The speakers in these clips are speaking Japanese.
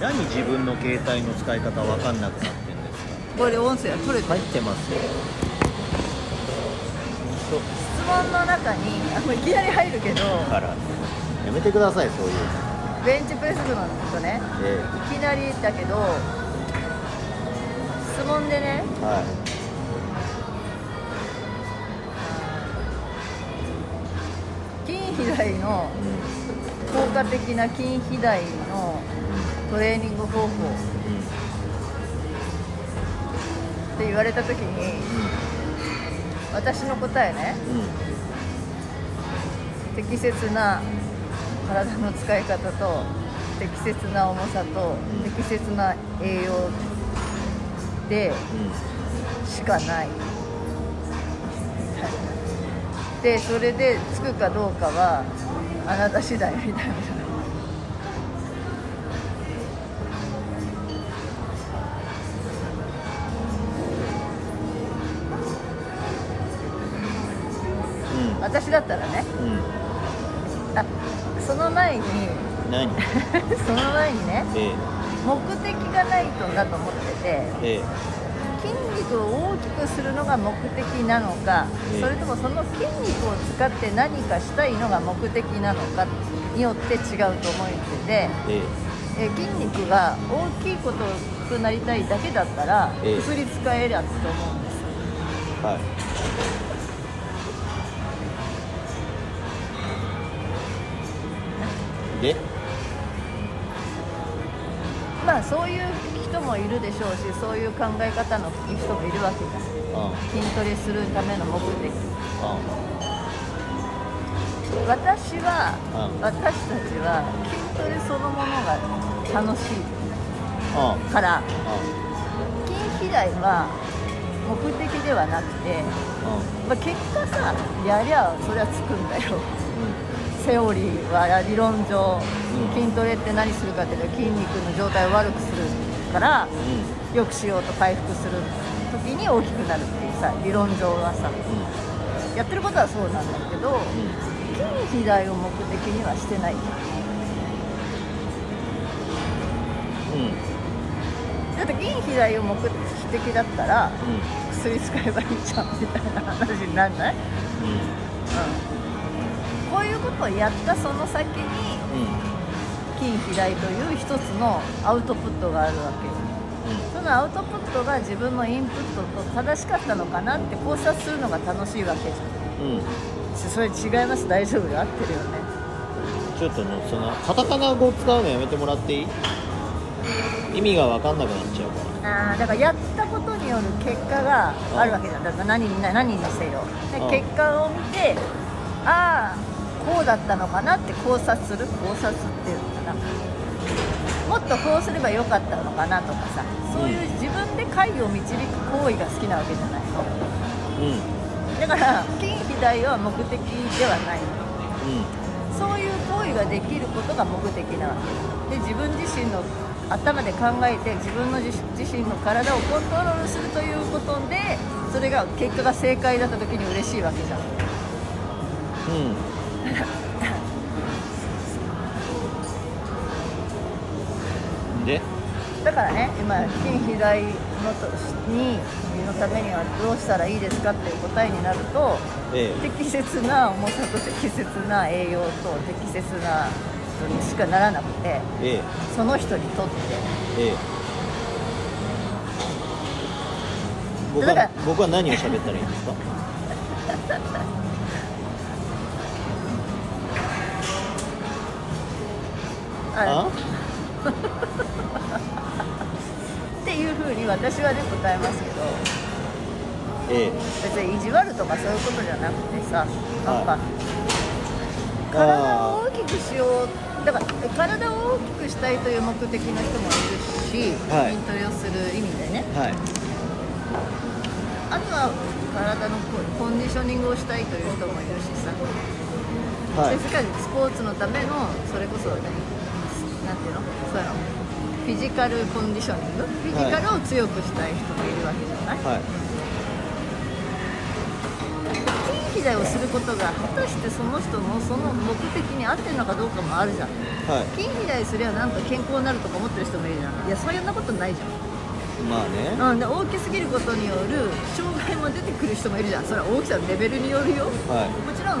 何自分の携帯の使い方わかんなくなってんですか？これ音声は取れ入ってますよ。質問の中にあもういきなり入るけどだから。やめてくださいそういうの。ベンチプレス部の人ねえいきなりだけど質問でねえはい。筋肥大のう効果的な筋肥大のトレーニング方法。って言われた時に私の答えね。適切な体の使い方と適切な重さと適切な栄養でしかない。でそれでつくかどうかはあなた次第みたいな。だと思っててええ。え筋肉を大きくするのが目的なのか、ええ。それともその筋肉を使って何かしたいのが目的なのかによって違うと思ってて、ええ。え筋肉が大きいことくなりたいだけだったら、ええ。薬使えりゃって思うんです。はい。で？まあそういう人もいるでしょうしそういう考え方の人もいるわけじゃん。あ筋トレするための目的。あ私はうん。私たちは筋トレそのものが楽しい。あからあ筋肥大は目的ではなくて、あまあ、結果さやりゃそりゃつくんだよ。うセオリーは理論上うん。筋トレって何するかっていうと筋肉の状態を悪くするからんうん。良くしようと回復する時に大きくなるっていうさ理論上はさ。やってることはそうなんだけど筋肥大を目的にはしてないうん。うん。だって筋肥大を目的だったらうん。薬使えばいいじゃんみたいな話になんない、うん、こういうことをやったその先に筋肥大という一つのアウトプットがあるわけそのアウトプットが自分のインプットと正しかったのかなって考察するのが楽しいわけじゃん。うん。うんそれ違います？大丈夫？よ合ってるよね。ちょっとねそのカタカナ語使うのやめてもらっていい？意味が分かんなくなっちゃうから。あーだからやったことによる結果があるわけじゃん。だから何に何にせよ。でうん。結果を見てああこうだったのかなって考察する考察っていうのかな。もっとこうすればよかったのかなとかさそういう自分で解を導く行為が好きなわけじゃないの。うんだから筋肥大は目的ではないうんそういう行為ができることが目的なわけ。で自分自身の頭で考えて自分の自自身の体をコントロールするということでそれが結果が正解だった時に嬉しいわけじゃん。うん。だからね今筋肥大のとにのためにはどうしたらいいですかっていう答えになるとえ適切な重さと適切な栄養と適切な人にしかならなくてええ。えその人にとって。ええ。僕は僕は何を喋ったらいいんですか？ああ？いうふうに私はね答えますけどええ。別に意地悪とかそういうことじゃなくてさなんかは体を大きくしようだから体を大きくしたいという目的の人もいるし、はい。筋トレをする意味でね。はい。あとは体のココンディショニングをしたいという人もいるしさ、はい。で世界スポーツのためのそれこそねなんていうの？そういうのフィジカルコンディショニング？フィジカルを強くしたい人もいるわけじゃない、はい。筋肥肥大をすることが果たしてその人のその目的に合ってるのかどうかもあるじゃん。はい。筋肥大すりゃなんか健康になるとか思ってる人もいるじゃん。いやそんなことないじゃん。まあね。うん、で大きすぎることによる障害も出てくる人もいるじゃん。それは大きさのレベルによるよ。はい。もちろん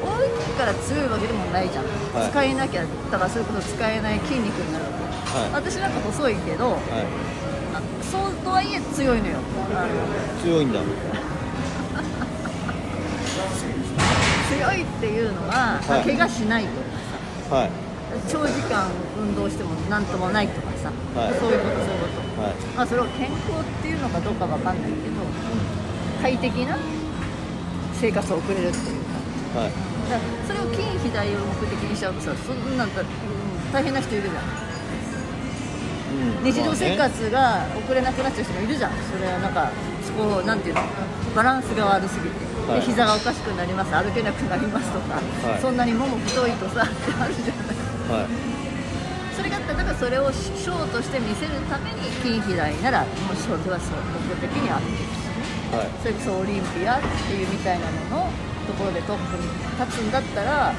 大きいから強いわけでもないじゃん、はい。使えなきゃだからそういうこと使えない筋肉になるわけ、はい私なんか細いけどそうとはいえ強いのよ。強いんだ。強いっていうのは、まあはい怪我しないとかはい。さ長時間運動してもなんともないとかさ、はい。そういうことそういうこと。はい。まあそれを健康っていうのかどうかわかんないけど快適な生活を送れるっていうか。はい。だからそれを筋肥大を目的にしちゃうとさそんなんだ、うん大変な人いるじゃん日常生活が送れなくなっちゃう人もいるじゃん。それはなんかそこなんていうの？バランスが悪すぎて、はい。で膝がおかしくなります。歩けなくなりますとか、はい。そんなにもも太いとさってあるじゃない。はい。それがだからそれをショーとして見せるために筋肥大ならもうそれはそう目的に合ってるしね。はい。それこそオリンピアっていうみたいなののところでトップに立つんだったらね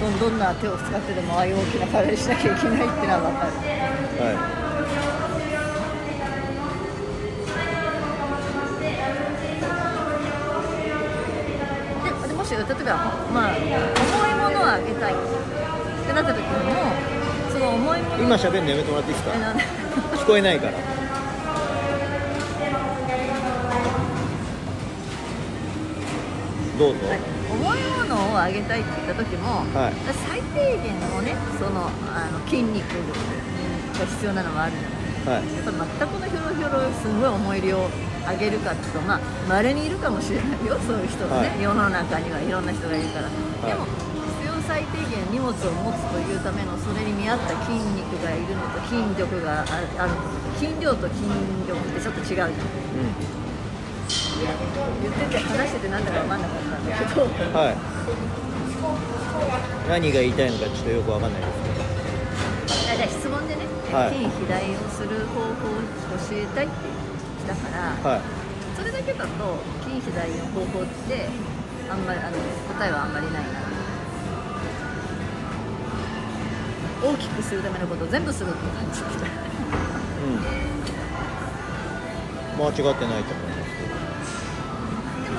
どんどんな手を使ってでもああいう大きな体にしなきゃいけないっていうのは分かる。はででもし例えば、まあ、重いものをあげたいってなった時にもその重いものい今喋るのやめてもらっていいですか？聞こえないから。どうぞ。はいのをあげたいって言った時も、はい。最低限のねそのあの筋肉が必要なのもあるじゃないはい。やっぱ全くのひょろひょろすごい重い量をあげるかっていうとまあ稀にいるかもしれないよそういう人がね、はい。世の中にはいろんな人がいるから、い。でも必要最低限荷物を持つというためのそれに見合った筋肉がいるのと筋力がああるのと筋量と筋力ってちょっと違うじゃん言ってて話しててなんだか分かんなかったんだけど。うんはい。何が言いたいのかちょっとよくわかんないですあじゃあ質問でね、はい。筋肥大をする方法を教えたいって来たから、けどはい。それだけだと筋肥大の方法ってあんまりあの答えはあんまりないな。大きくするためのことを全部するって感じ。みたいなうん。間違ってないと思いますでも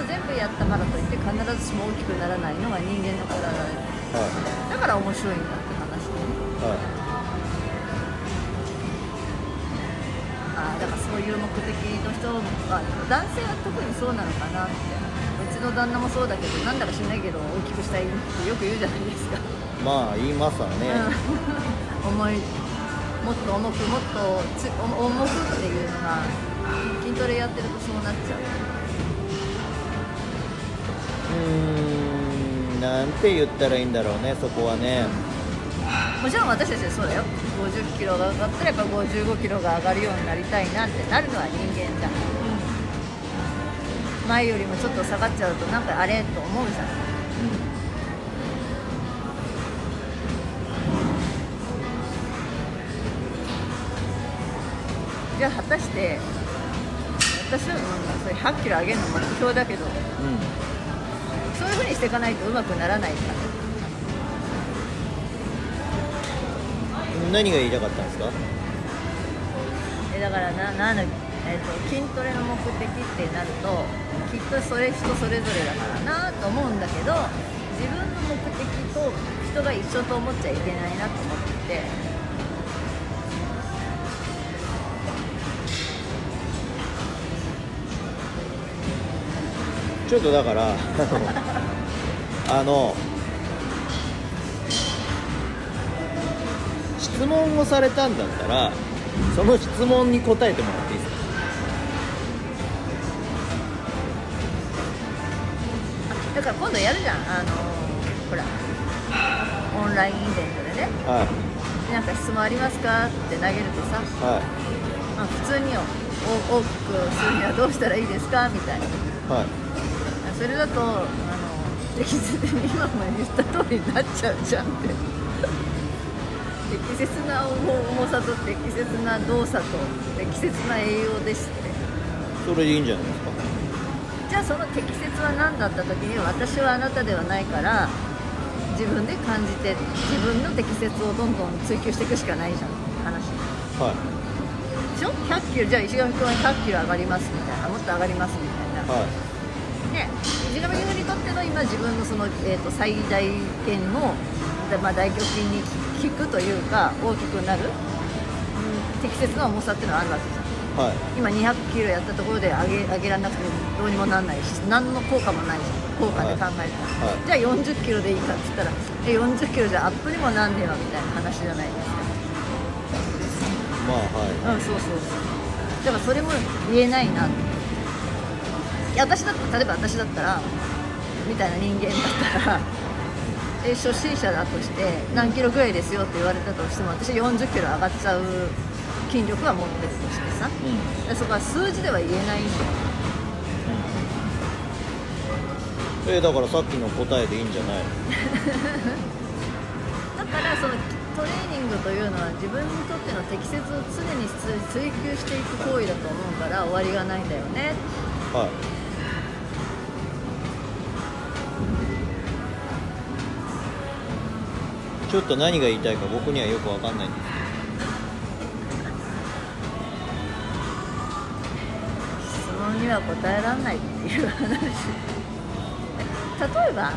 全部やったからといって必ずしも大きくならないのが人間の体ではだから面白いんだって話でねいはいあーだからそういう目的の人は男性は特にそうなのかなって。うちの旦那もそうだけどなんだか知らないけど大きくしたいってよく言うじゃないですか。まあ言いますわね、うん。重いもっと重くもっと重くっていうのが筋トレやってるとそうなっちゃううーんなんて言ったらいいんだろうねそこはね。もちろん私たちはそうだよ。50キロが上がったらやっぱ55キロが上がるようになりたいなってなるのは人間じゃん、前よりもちょっと下がっちゃうとなんかあれと思うじゃん。じゃあ果たして私はうんそれ100キロ上げるの目標だけど。うそういうふうにしていかないとうまくならないから。ん何が言いたかったんですか？えだからななんだ、えー、と筋トレの目的ってなるときっとそれ人それぞれだからなと思うんだけど自分の目的と人が一緒と思っちゃいけないなと思って。てちょっとだから あの質問をされたんだったらその質問に答えてもらっていいですか？あだから今度やるじゃん。あのほらオンラインイベントでね。はい。なんか質問ありますかって投げるとさ、はまあ、普通によお大きくするにはどうしたらいいですか？みたいな。いはい。それだとあの適切に今も言った通りになっちゃうじゃんって。適切な重重さと適切な動作と適切な栄養ですって。それでいいんじゃないですか？じゃあその適切は何だった時に私はあなたではないから自分で感じて自分の適切をどんどん追求していくしかないじゃん。話。はい。でしょ？100キロじゃあ石上君は100キロ上がりますみたいなもっと上がりますみたいな、はいね石上君にとっての今自分のその、えー、と最大限の、でまあ、大胸筋に効くというか大きくなる、うん、適切な重さっていうのはあるわけじゃん。はい。今200キロやったところで上げ上げられなくてどうにもなんないし何の効果もないじゃん。効果で考えたら、はい。じゃあ40キロでいいかって言ったらえ40キロじゃアップにもなんねえわみたいな話じゃないですか。まあはい。うんそうそうそう。だからそれも言えないなって私だ例えば私だったらみたいな人間だったら え初心者だとして何キロぐらいですよって言われたとしても私40キロ上がっちゃう筋力は持ってるとしてさうん。でそこは数字では言えないんだよ。えーだからさっきの答えでいいんじゃないの？だからそのトレーニングというのは自分にとっての適切を常に追求していく行為だと思うから終わりがないんだよね。はいちょっと何が言いたいか僕にはよくわかんないんです質問には答えられないっていう話。例えば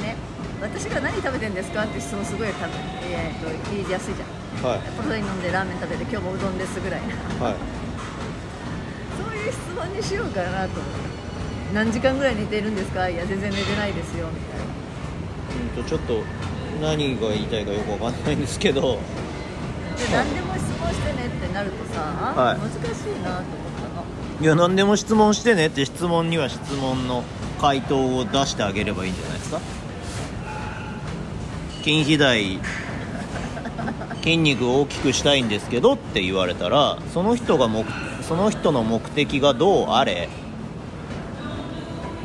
ね私が何食べてんですかって質問すごい多分、えー、と言い。やすいじゃんはいプロテイン飲んでラーメン食べて今日もうどんですぐらいな。はい。そういう質問にしようかなと思って。何時間ぐらい寝てるんですか？いや全然寝てないですよみたいな。うんとちょっと何が言いたいかよくわかんないんですけど。で何でも質問してねってなるとさ、はい。難しいなと思ったの。いや何でも質問してねって質問には質問の回答を出してあげればいいんじゃないですか。筋肥大 筋肉を大きくしたいんですけどって言われたらその人が目その人の目的がどうあれ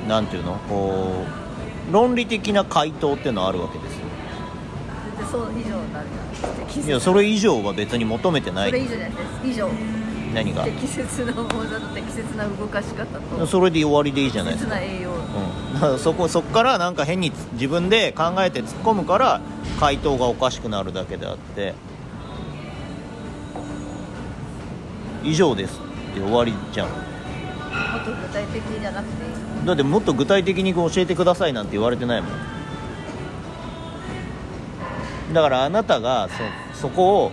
なんていうのこう論理的な回答っていうのはあるわけですよでそう以上になんいやそれ以上は別に求めてない。それ以上じゃないです。以上。何が？適切な重さと適切な動かし方と。それで終わりでいいじゃないですか。適切な栄養うん、だからそこそこからなんか変に自分で考えて突っ込むから回答がおかしくなるだけであって。以上ですって終わりじゃん。もっと具体的じゃなくていい。だってもっと具体的に教えてくださいなんて言われてないもんだからあなたがそそこを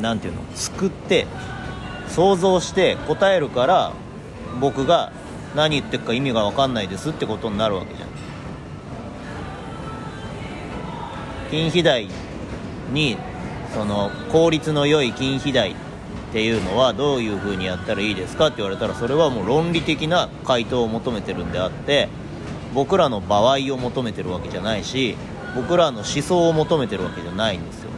なんていうの救って想像して答えるから僕が何言ってるか意味が分かんないですってことになるわけじゃん。筋肥大にその効率の良い筋肥大っていうのはどういう風にやったらいいですか？って言われたらそれはもう論理的な回答を求めてるんであって僕らの場合を求めてるわけじゃないし僕らの思想を求めてるわけじゃないんですよ。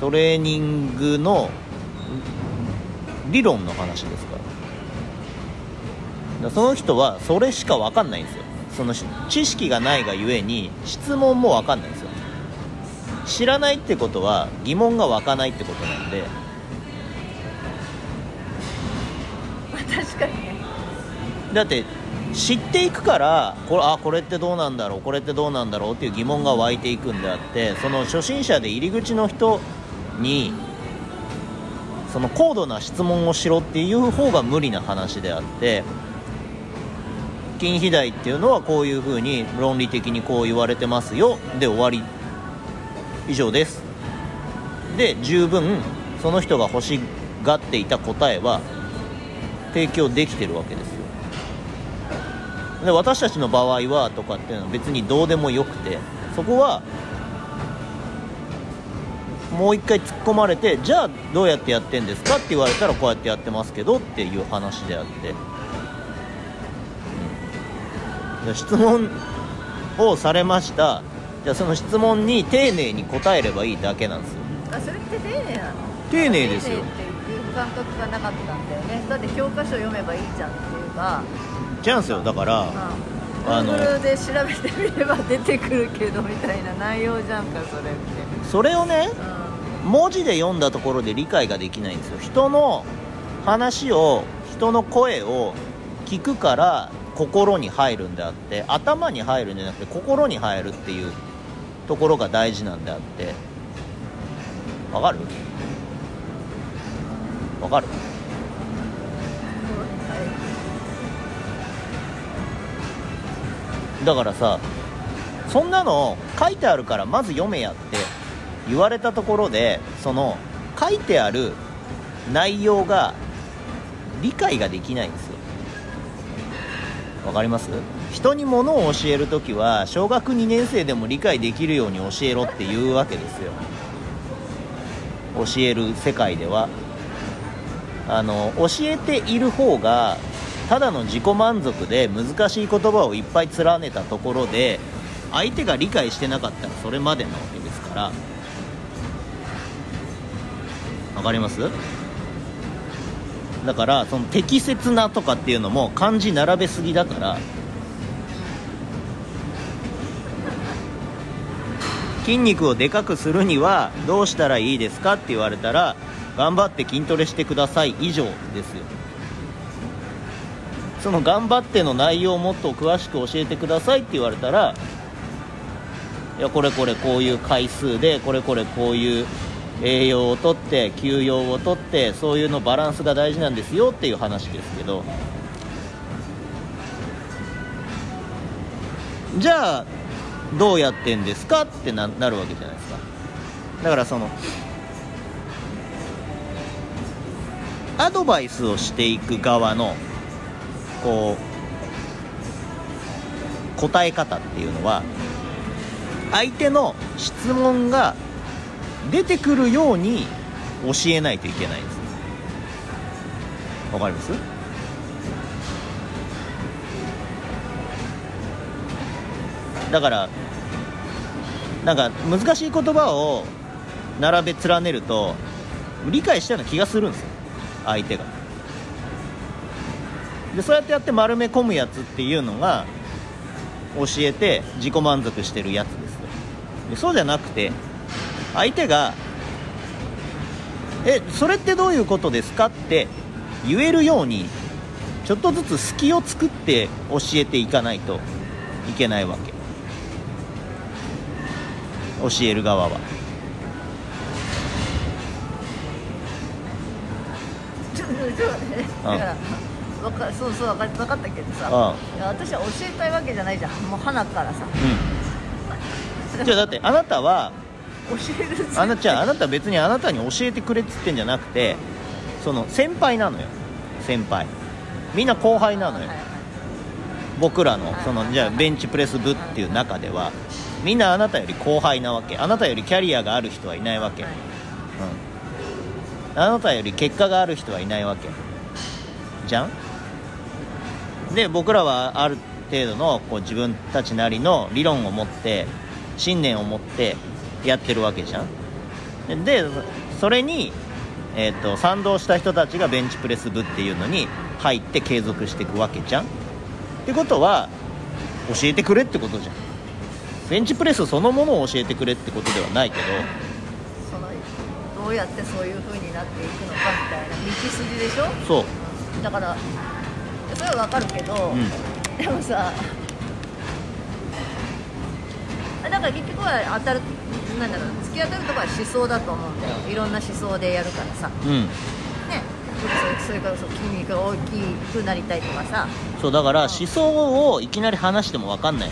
トレーニングの理論の話ですから。その人はそれしか分かんないんですよ。そのし知識がないがゆえに質問も分かんないんですよ。知らないってことは疑問が湧かないってことなんで。まあ確かに。ねだって知っていくからこれあこれってどうなんだろうこれってどうなんだろうっていう疑問が湧いていくんであってその初心者で入り口の人にその高度な質問をしろっていう方が無理な話であって筋肥大っていうのはこういうふうに論理的にこう言われてますよで終わり。以上です。で十分その人が欲しがっていた答えは提供できてるわけですよ。で私たちの場合はとかっていうのは別にどうでもよくてそこはもう一回突っ込まれてじゃあどうやってやってんですかって言われたらこうやってやってますけどっていう話であって、うん。で質問をされました。じゃあその質問に丁寧に答えればいいだけなんですよ。あそれって丁寧なの？丁寧ですよ。丁寧っていう感覚がなかったんだよね。だって教科書読めばいいじゃんっていうかチャンスよだ。からああの Google で調べてみれば出てくるけどみたいな内容じゃんかそれって。それをねう文字で読んだところで理解ができないんですよ。人の話を人の声を聞聞くから心に入るんであって頭に入るんじゃなくて心に入るっていうところが大事なんであって。わかる？わかる？だからさそんなの書いてあるからまず読めやって言われたところでその書いてある内容が理解ができないんですよ。わかります？人に物を教える時は小学2年生でも理解できるように教えろっていうわけですよ。教える世界では。あの教えている方がただの自己満足で難しい言葉をいっぱい連ねたところで相手が理解してなかったらそれまでなわけですから。わかります？だからその適切なとかっていうのも漢字並べすぎだから。筋肉をでかくするにはどうしたらいいですかって言われたら頑張って筋トレしてください。以上ですよ。その頑張っての内容をもっと詳しく教えてくださいって言われたらいやこれこれこういう回数でこれこれこういう栄養をとって休養をとってそういうのバランスが大事なんですよっていう話ですけど。じゃあどうやってんですかってななるわけじゃないですか。だからそのアドバイスをしていく側のこう答え方っていうのは相手の質問が出てくるように教えないといけないです。わかります？だからなんか難しい言葉を並べ連ねると理解したような気がするんですよ。相手が。でそうやってやって丸め込むやつっていうのが教えて自己満足してるやつですよでそうじゃなくて相手が「えそれってどういうことですか?」って言えるようにちょっとずつ隙を作って教えていかないといけないわけ。教える側は。ちょちょちょっと待って。ねだからわかそうそう分か分かったけどさういや私は教えたいわけじゃないじゃん。もう花からさ。うん。じゃあだってあなたは教えるあなちゃんあなた別にあなたに教えてくれっつってんじゃなくてその先輩なのよ。先輩。みんな後輩なのよ。はいはい僕らのそのじゃあベンチプレス部っていう中ではみんなあなたより後輩なわけ。あなたよりキャリアがある人はいないわけ、はい。うん、あなたより結果がある人はいないわけ。じゃん？で僕らはある程度のこう自分たちなりの理論を持って信念を持ってやってるわけじゃん。でそれに、えー、と賛同した人たちがベンチプレス部っていうのに入って継続していくわけじゃん。ってことは教えてくれってことじゃん。ベンチプレスそのものを教えてくれってことではないけど。そのどうやってそういう風になっていくのかみたいな道筋でしょ？そう。だからそれはわかるけど、うん。でもさだから結局は当たるなんだろう突き当たるところは思想だと思うんだよ。いろんな思想でやるからさ。うん。ね。それからそう筋肉が大きくなりたいとかさ。そうだから思想をいきなり話しても分かんない。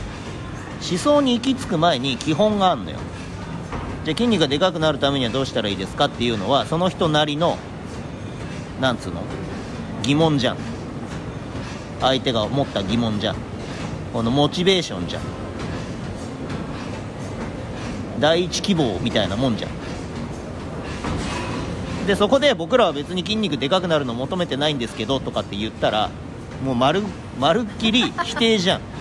思想に行き着く前に基本があるのよ。じゃあ筋肉がでかくなるためにはどうしたらいいですかっていうのはその人なりのなんつうの疑問じゃん相手が持った疑問じゃ。んこのモチベーションじゃ。ん第一希望みたいなもんじゃ。んでそこで僕らは別に筋肉でかくなるの求めてないんですけどとかって言ったらもうまるまるっきり否定じゃん、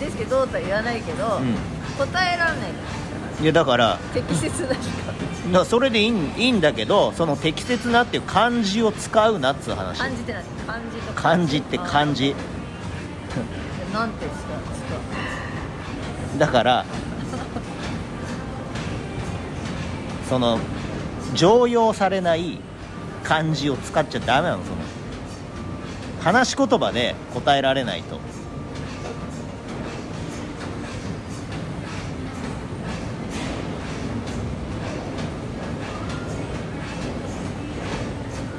ですけどとは言わないけど、う答えらんない。ん、いやだから適切なしかだそれでいいんいいんだけどその適切なっていう漢字を使うなっつう話。漢字って何漢字とか。漢字って漢字あなんてですか？だからその常用されない漢字を使っちゃダメなのその。話し言葉で答えられないと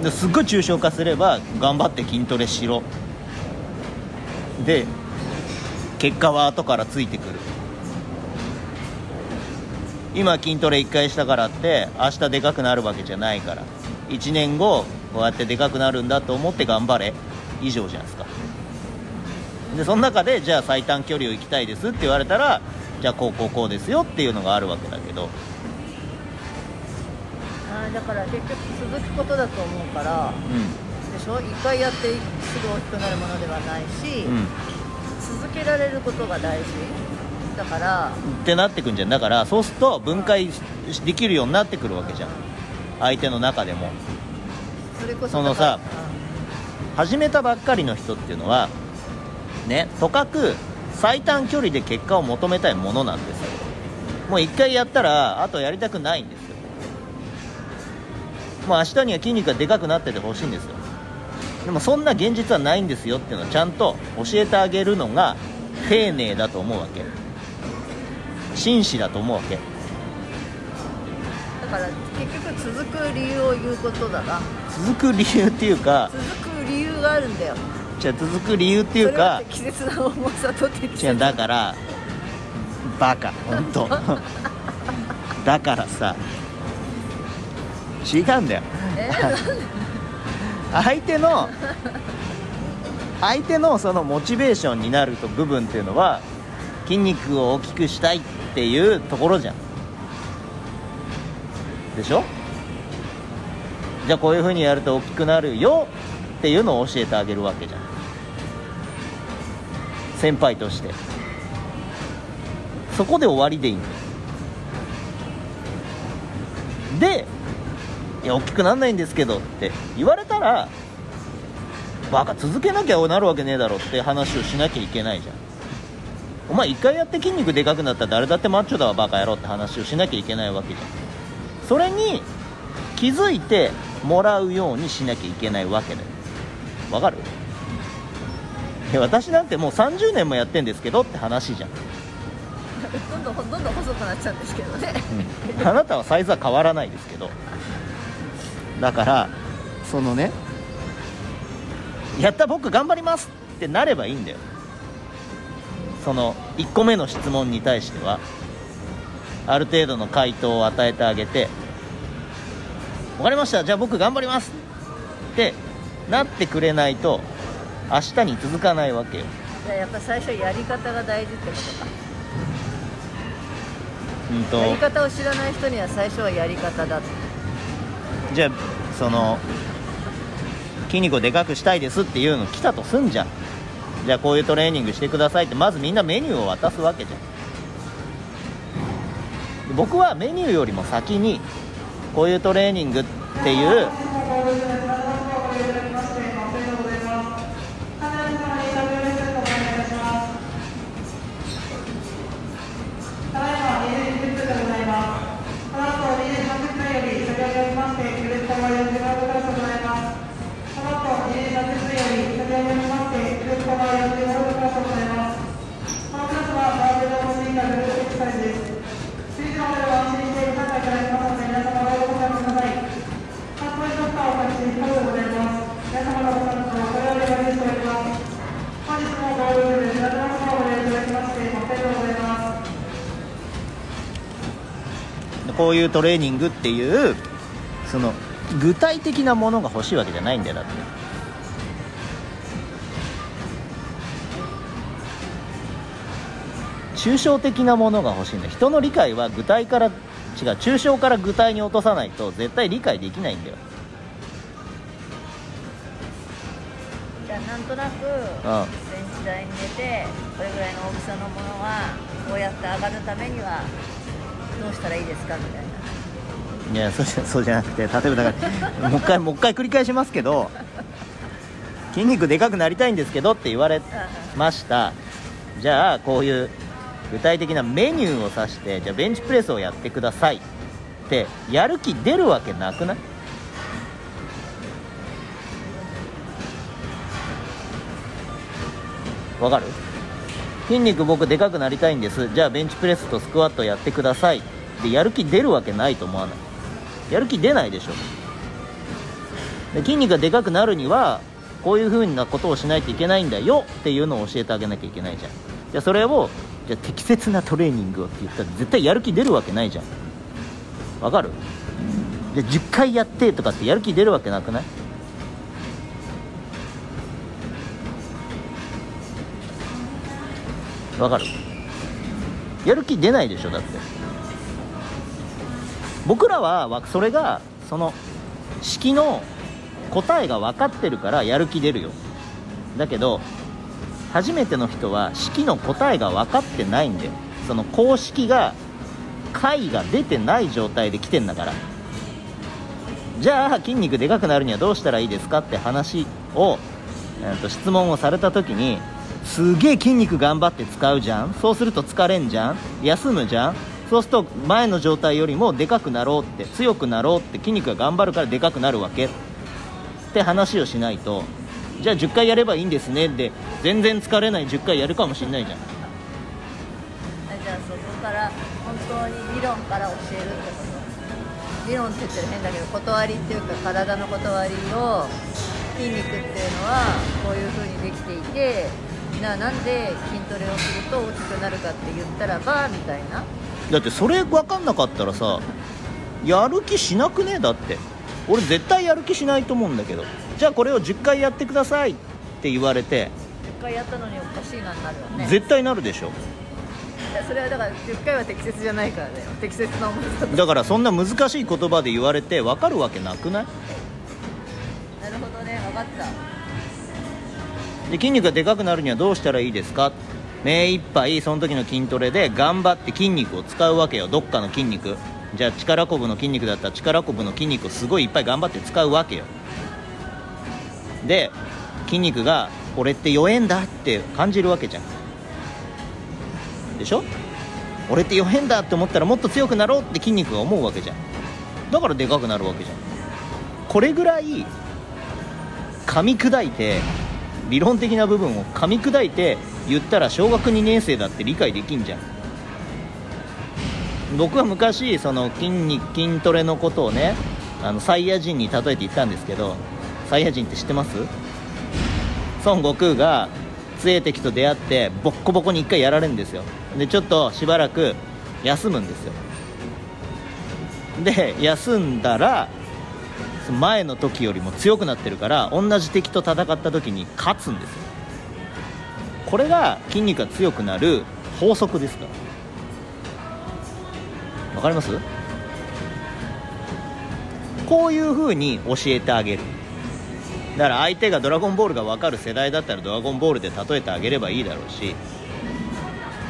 ですっごい抽象化すれば頑張って筋トレしろ。で結果は後からついてくる。今筋トレ1回したからって明日でかくなるわけじゃないから。1年後こうやってでかくなるんだと思って頑張れ。以上じゃないですか。でその中でじゃあ最短距離を行きたいですって言われたらじゃあこうこうこうですよっていうのがあるわけだけど。あーだから結局続くことだと思うからうでしょ？一回やってすぐ大きくなるものではないし、んうん。続けられることが大事。だからってなってくんじゃん。だからそうすると分解できるようになってくるわけじゃん。相手の中でも。それこそそのさ始めたばっかりの人っていうのはねとかく最短距離で結果を求めたいものなんですよ。もう一回やったらあとやりたくないんですよもう明日には筋肉がでかくなっててほしいんですよ。でもそんな現実はないんですよっていうのをちゃんと教えてあげるのが丁寧だと思うわけ。紳士だと思うわけ。だから結局続く理由を言うことだな。続く理由っていうか続く理由があるんだよ。じゃあ続く理由っていうか季節の重さと適違だからバカ本当 だからさ違うんだよ。え？相手の相手のそのモチベーションになると部分っていうのは筋肉を大きくしたいっていうところじゃん。でしょ？じゃあこういう風にやると大きくなるよっていうのを教えてあげるわけじゃん。先輩として。そこで終わりでいいんだよでいや大きくなんないんですけどって言われたらバカ続けなきゃなるわけねえだろって話をしなきゃいけないじゃん。お前一回やって筋肉でかくなったら誰だってマッチョだわバカ野郎って話をしなきゃいけないわけじゃん。それに気づいてもらうようにしなきゃいけないわけだよ。わかる？いや私なんてもう30年もやってんですけどって話じゃん、どんどんどんどん細くなっちゃうんですけどね。あなたはサイズは変わらないですけどだからそのねやった僕頑張りますってなればいいんだよ。その1個目の質問に対してはある程度の回答を与えてあげて分かりましたじゃあ僕頑張りますってなってくれないと明日に続かないわけよ。じゃあやっぱ最初やり方が大事ってことか。うんと。やり方を知らない人には最初はやり方だってじゃあその筋肉をでかくしたいですっていうの来たとすんじゃん。じゃあこういうトレーニングしてくださいってまずみんなメニューを渡すわけじゃん。僕はメニューよりも先にこういうトレーニングっていうこういうトレーニングっていうその具体的なものが欲しいわけじゃないんだよだって。抽象的なものが欲しいんだよ。人の理解は具体から違う抽象から具体に落とさないと絶対理解できないんだよ。じゃあなんとなくうんベンチ台に寝てこれぐらいの大きさのものはこうやって上がるためにはどうしたらいいですか？みたいな。いやそうじゃそうじゃなくて例えばだからもう一回もう一回繰り返しますけど筋肉でかくなりたいんですけどって言われました。じゃあこういう具体的なメニューを指してじゃあベンチプレスをやってくださいってやる気出るわけなくない？わかる？筋肉僕でかくなりたいんです。じゃあベンチプレスとスクワットやってください。でやる気出るわけないと思わない？やる気出ないでしょ。で筋肉がでかくなるにはこういう風なことをしないといけないんだよ。っていうのを教えてあげなきゃいけないじゃん。じゃあそれをじゃあ適切なトレーニングをって言ったら絶対やる気出るわけないじゃん。わかる？じゃあ10回やってとかってやる気出るわけなくない？わかる。やる気出ないでしょだって。僕らはそれがその式の答えが分かってるからやる気出るよ。だけど初めての人は式の答えが分かってないんだよ。その公式が解が出てない状態で来てんだから。じゃあ筋肉でかくなるにはどうしたらいいですかって話を、えー、と質問をされた時にすげえ筋肉頑張って使うじゃん。そうすると疲れんじゃん。休むじゃん。そうすると前の状態よりもでかくなろうって強くなろうって筋肉が頑張るからでかくなるわけ。って話をしないとじゃあ10回やればいいんですね。で全然疲れない10回やるかもしれないじゃん。じゃあそこから本当に理論から教えるってこと？理論って言ってる変だけど断りっていうか体の断りを筋肉っていうのはこういう風にできていてななんで筋トレをすると大きくなるかって言ったらばみたいな。だってそれ分かんなかったらさやる気しなくね？だって。俺絶対やる気しないと思うんだけど。じゃあこれを10回やってくださいって言われて。10回やったのにおかしいなになるよね。絶対なるでしょ。それはだから10回は適切じゃないからだよ。適切な重さだからそんな難しい言葉で言われて分かるわけなくない？なるほどね分かったで筋肉がでかくなるにはどうしたらいいですか？目いっぱいその時の筋トレで頑張って筋肉を使うわけよ。どっかの筋肉。じゃあ力こぶの筋肉だったら力こぶの筋肉をすごいいっぱい頑張って使うわけよ。で筋肉が俺って弱えんだって感じるわけじゃん。でしょ？俺って弱えんだって思ったらもっと強くなろうって筋肉が思うわけじゃん。だからでかくなるわけじゃん。これぐらい噛み砕いて理論的な部分を噛み砕いて言ったら小学2年生だって理解できんじゃん。僕は昔その筋肉筋トレのことをねあのサイヤ人に例えて言ったんですけどサイヤ人って知ってます？孫悟空が強い敵と出会ってボッコボコに1回やられるんですよ。でちょっとしばらく休むんですよ。で休んだら前の時よりも強くなってるから同じ敵と戦った時に勝つんですよ。これが筋肉が強くなる法則ですから。わかります？こういう風に教えてあげる。だから相手が「ドラゴンボール」が分かる世代だったら「ドラゴンボール」で例えてあげればいいだろうし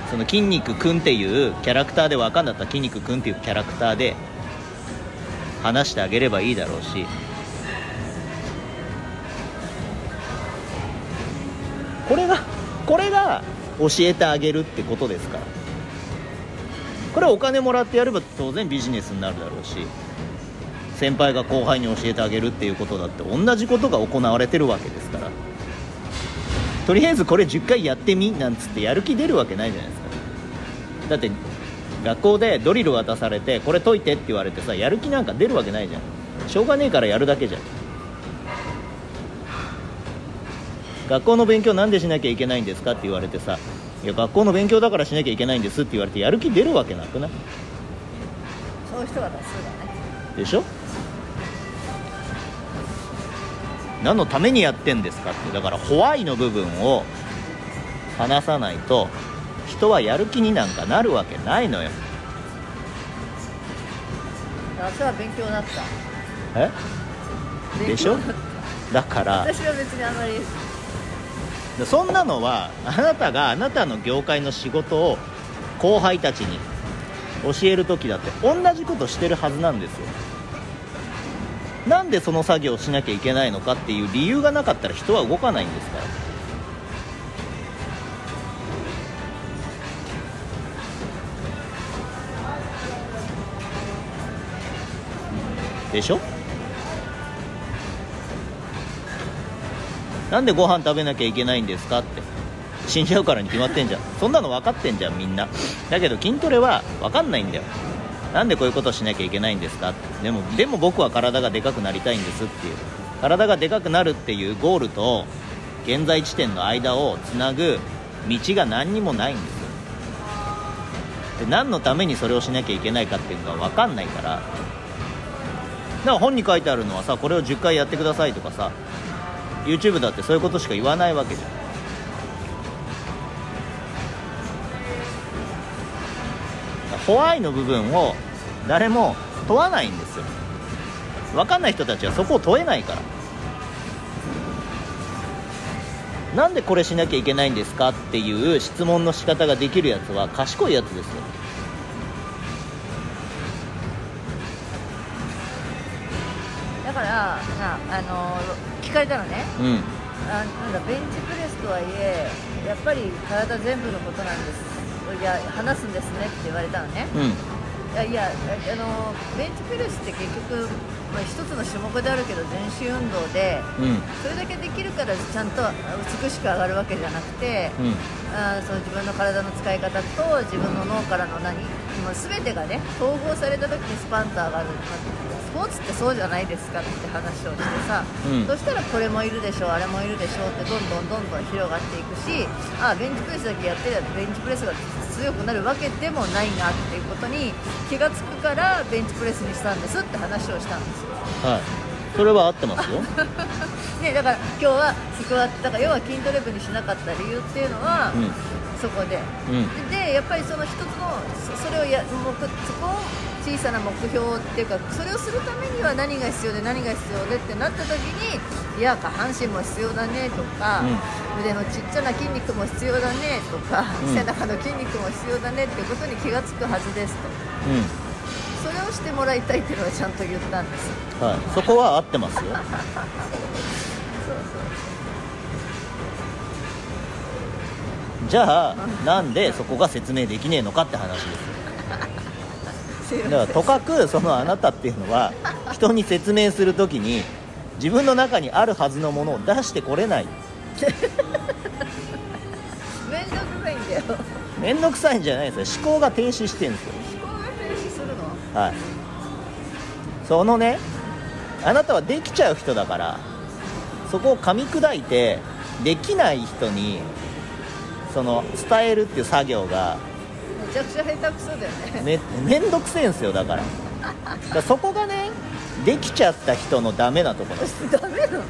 その筋肉くんっていうキャラクターで分かんなったら筋肉くんっていうキャラクターで話してあげればいいだろうし。これがこれが教えてあげるってことですか？らこれはお金もらってやれば当然ビジネスになるだろうし先輩が後輩に教えてあげるっていうことだって同じことが行われてるわけですから。とりあえずこれ10回やってみなんつってやる気出るわけないじゃないですか。だって学校でドリル渡されてこれ解いてって言われてさやる気なんか出るわけないじゃん。しょうがねえからやるだけじゃん。学校の勉強なんでしなきゃいけないんですかって言われてさいや学校の勉強だからしなきゃいけないんですって言われてやる気出るわけなくない？そういう人が多数だね。でしょ？何のためにやってんですかって。だからホワイの部分を話さないと人はやる気になんかなるわけないのよ。私は勉強だった。え？でしょ？だから。た私は別にあんまり。そんなのはあなたがあなたの業界の仕事を後輩たちに教える時だって同じことしてるはずなんですよ。なんでその作業をしなきゃいけないのかっていう理由がなかったら人は動かないんですからでしょ？なんでご飯食べなきゃいけないんですかって。死んじゃうからに決まってんじゃん。そんなの分かってんじゃんみんな。だけど筋トレは分かんないんだよ。なんでこういうことしなきゃいけないんですかって。でもでも僕は体がでかくなりたいんですっていう。体がでかくなるっていうゴールと現在地点の間をつなぐ道が何にもないんですよ。で何のためにそれをしなきゃいけないかっていうのが分かんないからから本に書いてあるのはさこれを10回やってくださいとかさ YouTube だってそういうことしか言わないわけじゃん。ホワイの部分を誰も問わないんですよ。分かんない人たちはそこを問えないから。なんでこれしなきゃいけないんですかっていう質問の仕方ができるやつは賢いやつですよ。らなあの聞かれたのね。うん。あなんだベンチプレスとはいえやっぱり体全部のことなんです。いや話すんですねって言われたのね。うん。いやいやあのベンチプレスって結局、まあ、一つの種目であるけど全身運動でうん。それだけできるからちゃんと美しく上がるわけじゃなくて、うん。あーその自分の体の使い方と自分の脳からの何もう全てがね統合された時にスパンと上がる、ポーツってそうじゃないですかって話をしてさ、うん。そしたらこれもいるでしょうあれもいるでしょうってどんどんどんどん広がっていくしあーベンチプレスだけやってりゃベンチプレスが強くなるわけでもないなっていうことに気がつくからベンチプレスにしたんですって話をしたんですよはいそれは合ってますよね、だから今日はスクワットだから要は筋トレ部にしなかった理由っていうのは、うんそこで。うん。でやっぱりその一つのそそれをや目そこを小さな目標っていうかそれをするためには何が必要で何が必要でってなった時にいや下半身も必要だねとか、腕のちっちゃな筋肉も必要だねとか、うん。背中の筋肉も必要だねっていうことに気がつくはずですと。うん。それをしてもらいたいっていうのはちゃんと言ったんです。はい。そこは合ってますよ じゃあなんでそこが説明できねえのかって話です だからとかくそのあなたっていうのは人に説明するときに自分の中にあるはずのものを出してこれない。面倒くさいんだよ。面倒くさいんじゃないですよ。思考が停止してるんですよ。思考が停止するの？はい。そのねあなたはできちゃう人だからそこを噛み砕いてできない人にその伝えるっていう作業がめちゃくちゃ下手くそだよね。めめんどくせえんすよだから。そこがねできちゃった人のダメなところ。ですダメなの？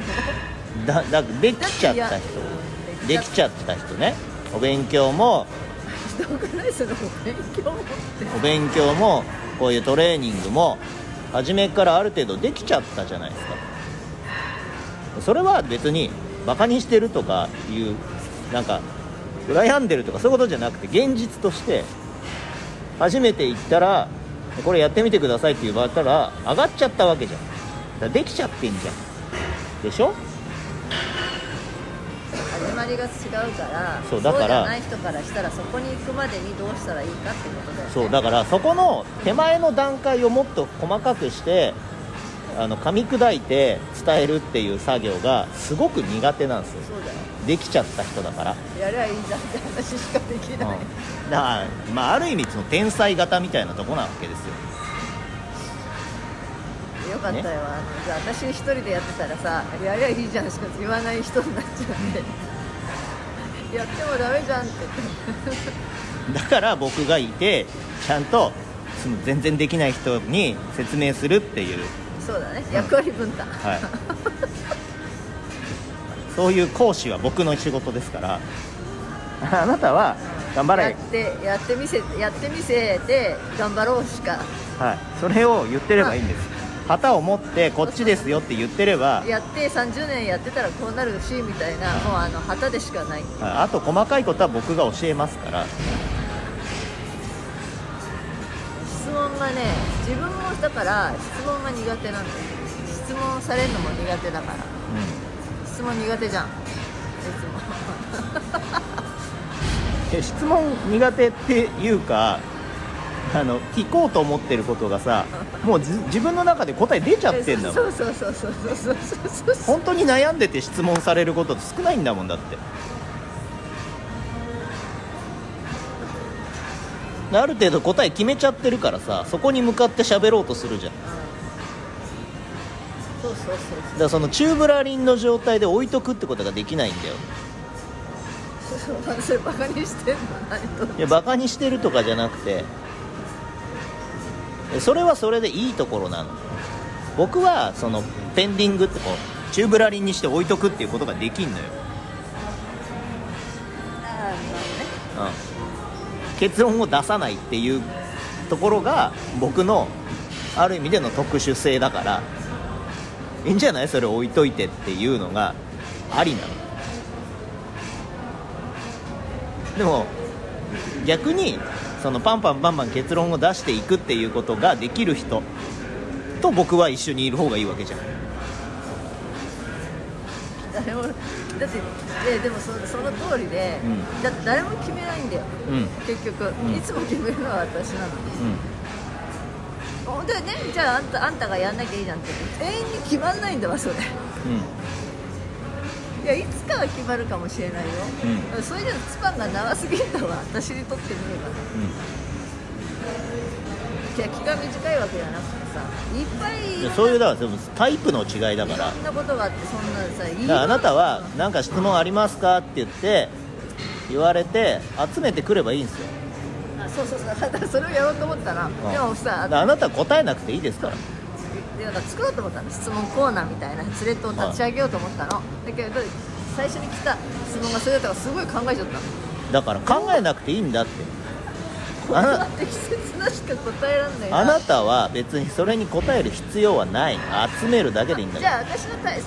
だだできちゃった人。できちゃった人ね。お勉強も。ひどくない？その勉強もお勉強もこういうトレーニングも初めからある程度できちゃったじゃないですか。それは別にバカにしてるとかいうなんか羨んでるとかそういうことじゃなくて現実として初めて行ったらこれやってみてくださいって言われたら上がっちゃったわけじゃん。だできちゃってんじゃん。でしょ？始まりが違うからそうだからじゃない人からしたらそこに行くまでにどうしたらいいかってことだよね。そうだからそこの手前の段階をもっと細かくしてあの噛み砕いて伝えるっていう作業がすごく苦手なんですよ。できちゃった人だから、やりゃいいじゃんって話しかできうん、だない、から、まあ、ある意味その天才型みたいなとこなわけですよ。よかったよ、あのじゃあ私一人でやってたらさやりゃいいじゃんしか言わない人になっちゃって。やってもダメじゃんって。だから僕がいてちゃんとその全然できない人に説明するっていう、そうだね。役割分担、はい、そういう講師は僕の仕事ですから。あなたは頑張れ。やってやってみせやってみせて頑張ろうしか。はい、それを言ってればいいんです。旗を持ってこっちですよって言ってれば。やって30年やってたらこうなるしみたいなもうあの旗でしかない。はい。あと細かいことは僕が教えますから。質問がね自分もだから質問が苦手なんだよ。質問されるのも苦手だから。質問苦手じゃん。いつも。で質問苦手っていうかあの聞こうと思ってることがさもうじ自分の中で答え出ちゃってんだもん。そうそうそうそうそうそうそうそう。本当に悩んでて質問されること少ないんだもんだってある程度答え決めちゃってるからさそこに向かって喋ろうとするじゃん。だそうそうそう。からそのチューブラリンの状態で置いとくってことができないんだよ。そうそれバカにしてんの？何と。いやバカにしてるとかじゃなくてそれはそれでいいところなの。僕はそのペンディングってこうチューブラリンにして置いとくっていうことができんのよ、ああなるうん、結論を出さないっていうところが僕のある意味での特殊性だからいいんじゃない？それ置いといてっていうのがありなの。でも逆にそのパンパンパンパン結論を出していくっていうことができる人と僕は一緒にいる方がいいわけじゃん。誰もだってででもそその通りで、うん。だって誰も決めないんだよ。うん。うん結局、ん。いつも決めるのは私なのに。ほんでねじゃああんたあんたがやんなきゃいいじゃんって永遠に決まんないんだわそれ。いやいつかは決まるかもしれないよ、うそれじゃスパンが長すぎるんだわ私にとってみれば。うん。いや気が短いわけじゃなくてさいっぱいそういうだからでもタイプの違いだから。いろんなことがあってそんなさいい。だからあなたは「何か質問ありますか?」って言って言われて集めてくればいいんですよ。あそうそうそう。だからそれをやろうと思ったら、うん。でもさあなたは答えなくていいですから。でなんか作ろうと思ったの質問コーナーみたいなスレッドを立ち上げようと思ったの、だけど最初に来た質問がそれだったからすごい考えちゃった。のだから考えなくていいんだってこれは適切なしか答えらんないな。あなたは別にそれに答える必要はない。集めるだけでいいんだじゃあ私のた例え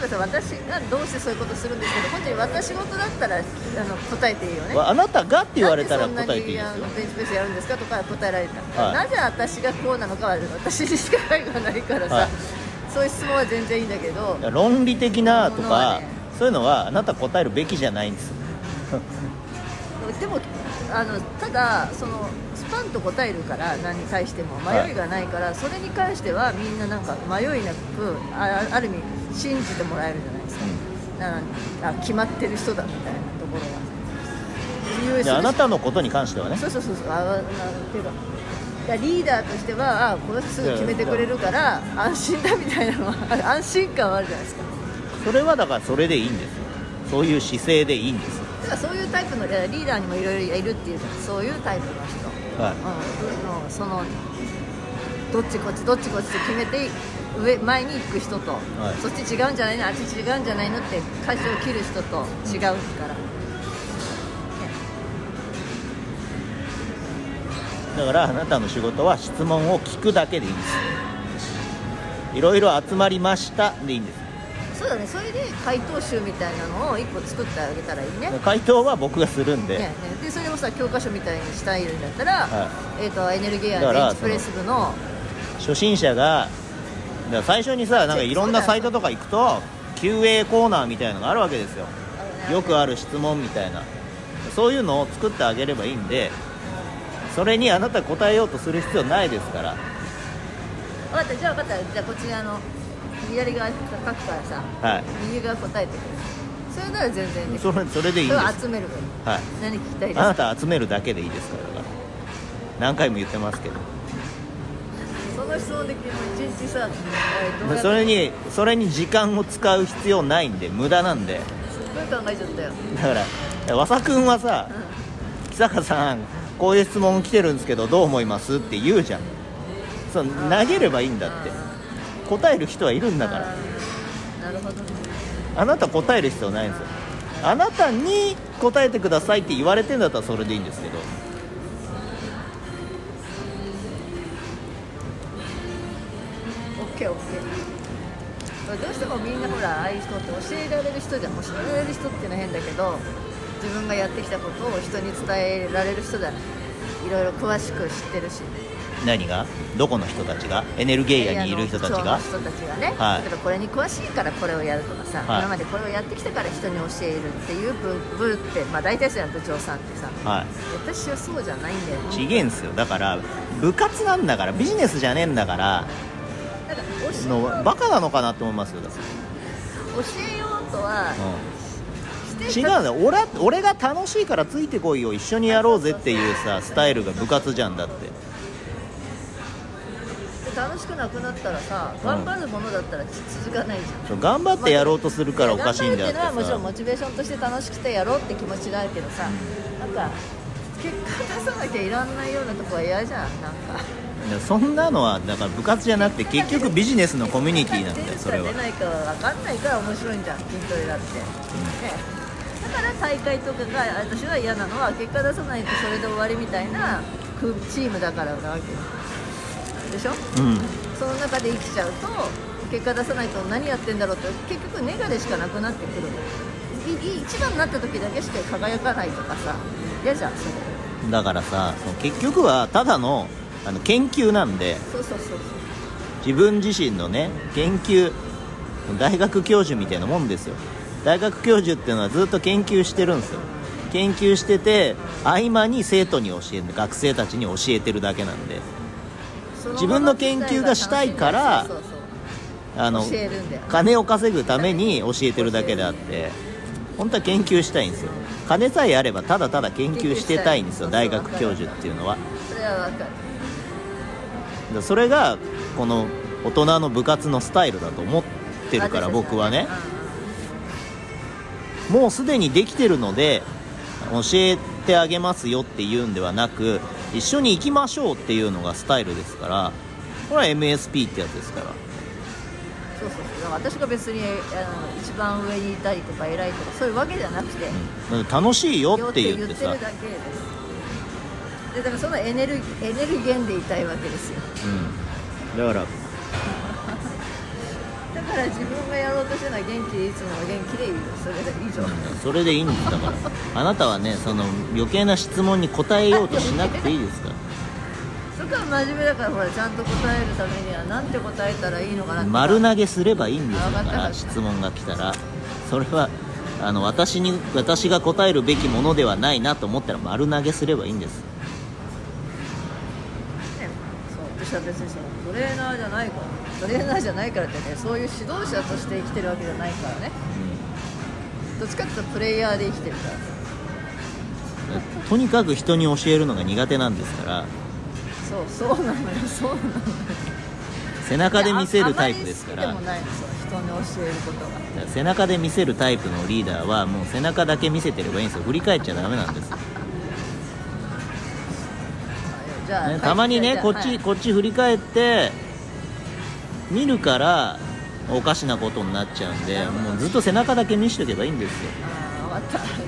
ばさ私がどうしてそういうことするんですけど本当に私事だったらあの答えていいよね。あなたがって言われたら答えていいですよ。ベンチプレスやるんですか。とか答えられた、はい。なぜ私がこうなのかは私にしか害がないからさ、はい。そういう質問は全然いいんだけど。論理的なとかそういうのはあなた答えるべきじゃないんです。でもあのただそのスパンと答えるから何に対しても迷いがないから、それに関してはみんななんか迷いなくあある意味信じてもらえるじゃないですか、なあ決まってる人だみたいなところは。であなたのことに関してはね。そうそうそうそう。あなっていうかリーダーとしてはあこの人すぐ決めてくれるから安心だみたいなのは 安心感はあるじゃないですか。それはだからそれでいいんですよ。そういう姿勢でいいんですだからそういうタイプのリーダーにもいろいろいるっていうじゃんそういうタイプの人。はい。うん、のそのどっちこっちどっちこっちって決めて上前に行く人と、い。そっち違うんじゃないのあっち違うんじゃないのって舵を切る人と違うから、ねだからあなたの仕事は質問を聞くだけでいいんです。いろいろ集まりましたでいいんですそうだねそれで回答集みたいなのを1個作ってあげたらいいね。回答は僕がするんで、ねね。でそれをさ教科書みたいにしたいんだったら、はえー、とエネルギーやベンチプレス部の。初心者が最初にさなんかいろんなサイトとか行くと QA コーナーみたいなのがあるわけですよ。よくある質問みたいな。そういうのを作ってあげればいいんでそれにあなた答えようとする必要ないですから。分かったじゃあ分かった。じゃあこっち側の左側書くからさはい。右側答えてくれる。それなら全然それそれでいいです。集めるはい。何聞きたいですあなかた集めるだけでいいですから。だから何回も言ってますけど。その質問できる一日さ、えーどうやって？それにそれに時間を使う必要ないんで無駄なんで。すっごい考えちゃったよ、だから和佐君はさう木坂さんこういう質問来てるんですけどどう思います？って言うじゃん。そう投げればいいんだって答える人はいるんだから。なるほどね。あなた答える必要ないんですよ。あなたに答えてくださいって言われてんだったらそれでいいんですけど。オッケーオッケー。どうしてもみんなほらああいう人って教えられる人じゃん。教えられる人っていうのは変だけど自分がやってきたことを人に伝えられる人だ。ねいろいろ詳しく知ってるし何が？どこの人たちが？エネルゲイヤにいる人たちが？人たちがね、はい。例えばこれに詳しいからこれをやるとかさ、はい。今までこれをやってきたから人に教えるっていう部部って、まあ、大体そうやん部長さんってさ。はい。私はそうじゃないんだよね。ちげえんすよ。だから部活なんだからビジネスじゃねえんだからなんか教えのバカなのかなって思いますよ教えようとはうしてて違うんだよ。俺は俺が楽しいからついてこいよ。一緒にやろうぜっていうさスタイルが部活じゃんだって。で楽しくなくなったらさうん。頑張るものだったら続かないじゃん。頑張ってやろうとするからおかしいんだよって頑張るっていうのはもちろんモさチベーションとして楽しくてやろうって気持ちがあるけどさ、なんか結果出さなきゃいらんないようなとこは嫌じゃんなんか。そんなのはだから部活じゃなくて結局ビジネスのコミュニティなんだよそれは。出ないかは分かんないから面白いんじゃん筋トレだって、ねだから大会とかが私は嫌なのは結果出さないとそれで終わりみたいなくチームだからなわけでしょ？うん。その中で生きちゃうと結果出さないと何やってんだろうって結局ネガでしかなくなってくる一番になった時だけしか輝かないとかさ嫌じゃんそれ。だからさその結局はただのあの研究なんでそうそうそうそう。自分自身のね研究大学教授みたいなもんですよ。大学教授っていうのはずっと研究してるんですよ。研究してて合間に生徒に教える学生たちに教えてるだけなんで自分の研究がしたいからあの金を稼ぐために教えてるだけであって本当は研究したいんですよ。金さえあればただただ研究してたいんですよ大学教授っていうのは。それは分かる。だそれがこの大人の部活のスタイルだと思ってるから僕はね。もうすでにできてるので教えてあげますよっていうんではなく一緒に行きましょうっていうのがスタイルですからこれは MSP ってやつですから。そうそうそう。だから私が別にあの一番上にいたりとか偉いとかそういうわけじゃなくて、うん。楽しいよって言ってさ。言ってるだけです。でだからそのエネルギーエネルギー源でいたいわけですよ。うん、だからだから自分がやろうとしてるのは元気でいつもの元気でいいよそれで以上それでいいんです。だから あなたはねその余計な質問に答えようとしなくていいですから。そこは真面目だからほらちゃんと答えるためにはなんて答えたらいいのかな丸投げすればいいんですよ。だから質問が来たら。それはあの私に私が答えるべきものではないなと思ったら丸投げすればいいんです。ねそう私は別にそのトレーナーじゃないからトレーナーじゃないからってねそういう指導者として生きてるわけじゃないからね。どっちかっていうとプレイヤーで生きてるから。うんとにかく人に教えるのが苦手なんですから。そうそうなのよそうなのよ。背中で見せるタイプですから。人に教えることが。背中で見せるタイプのリーダーはもう背中だけ見せてればいいんですよ振り返っちゃダメなんですよ。じゃあ、ね、たまにねこっち、はい。こっち振り返って見るからおかしなことになっちゃうんでもうずっと背中だけ見しとけばいいんですよ。あ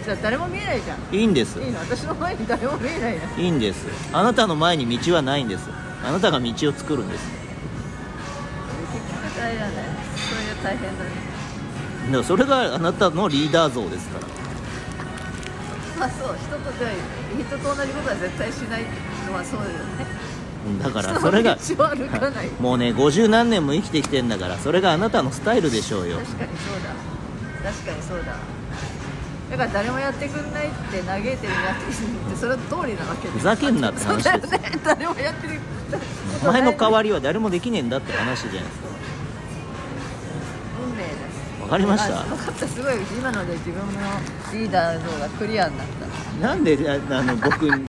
じゃあ誰も見えないじゃん。いいんです。いいの？私の前に誰も見えないの？いいんです。あなたの前に道はないんです。あなたが道を作るんです。結局あれだね。それが大変だね。だからそれがあなたのリーダー像ですから。まあそう人とで人と同じことは絶対しないのはそうだよね。うんだからそれがもうね50何年も生きてきてんだからそれがあなたのスタイルでしょうよ。確かにそうだ。確かにそうだ。だから誰もやってくんないって嘆いてるやつってそれは通りなわけふざけんなって話ですそうだよね。誰もやってるお前の代わりは誰もできねえんだって話じゃないですか運命です。わかりました？あ分かった。すごい。今ので自分のリーダー像がクリアになった。なんでああの僕